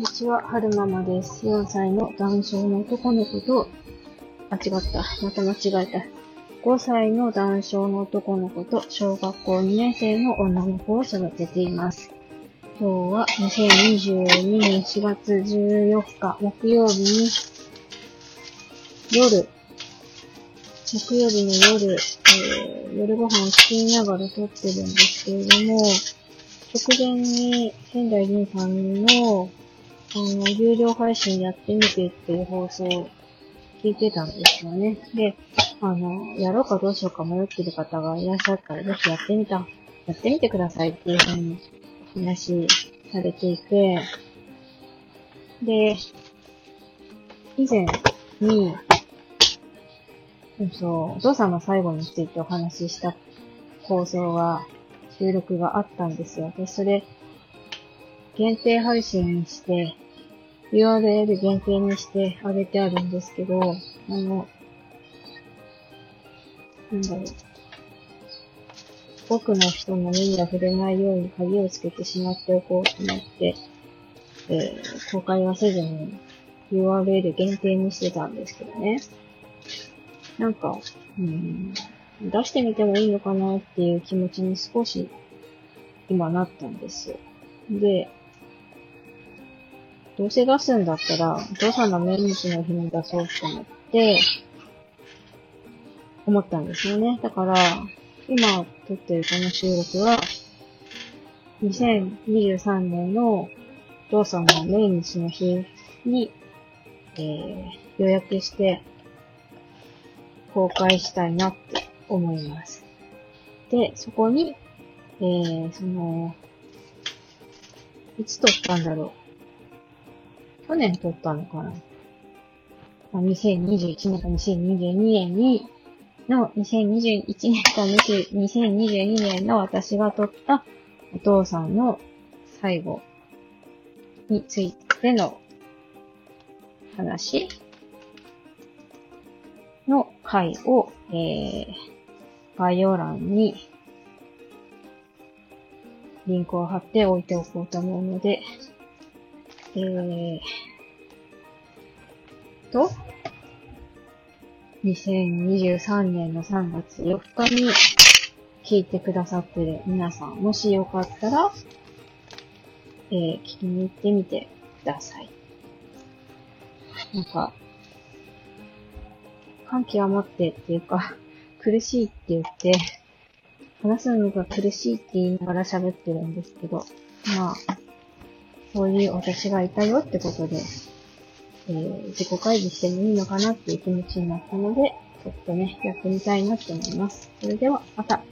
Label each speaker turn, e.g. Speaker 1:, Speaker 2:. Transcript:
Speaker 1: にちは、春ママです。4歳の男性の男の子と、あ、違った。また間違えた。5歳の男性の男の子と、小学校2年生の女の子を育てています。今日は2022年4月14日木曜日に、夜、木曜日の夜、えー夜ご飯を作りながら撮ってるんですけれども、直前に仙台銀さんの、の、有料配信やってみてっていう放送を聞いてたんですよね。で、あの、やろうかどうしようか迷ってる方がいらっしゃったら、ぜひやってみた、やってみてくださいっていうふうにお話されていて、で、以前に、うんそう、お父さんの最後についてお話しした放送が、収録があったんですよ。で、それ、限定配信にして、URL 限定にしてあげてあるんですけど、あの、なんだろう。僕の人の目には触れないように鍵をつけてしまっておこうと思って、えー公開はせずに URL 限定にしてたんですけどね。なんか、うん、出してみてもいいのかなっていう気持ちに少し今なったんですよ。で、どうせ出すんだったら、お父さんの命日の日に出そうと思って、思ったんですよね。だから、今撮ってるこの収録は、2023年のお父さんの命日の日に、えー、予約して、公開したいなって思います。で、そこに、えー、その、いつ撮ったんだろう。去年撮ったのかな。2021年か2022年に、の、2021年か20 2022年の私が撮ったお父さんの最後についての話の回を、えー、概要欄にリンクを貼っておいておこうと思うので、えー、と、2023年の3月4日に聞いてくださってる皆さん、もしよかったら、えー、聞きに行ってみてください。なんか、感極まってっていうか、苦しいって言って、話すのが苦しいって言いながら喋ってるんですけど、まあ、そういう私がいたよってことで、えー、自己開示してもいいのかなっていう気持ちになったので、ちょっとね、やってみたいなって思います。それでは、また。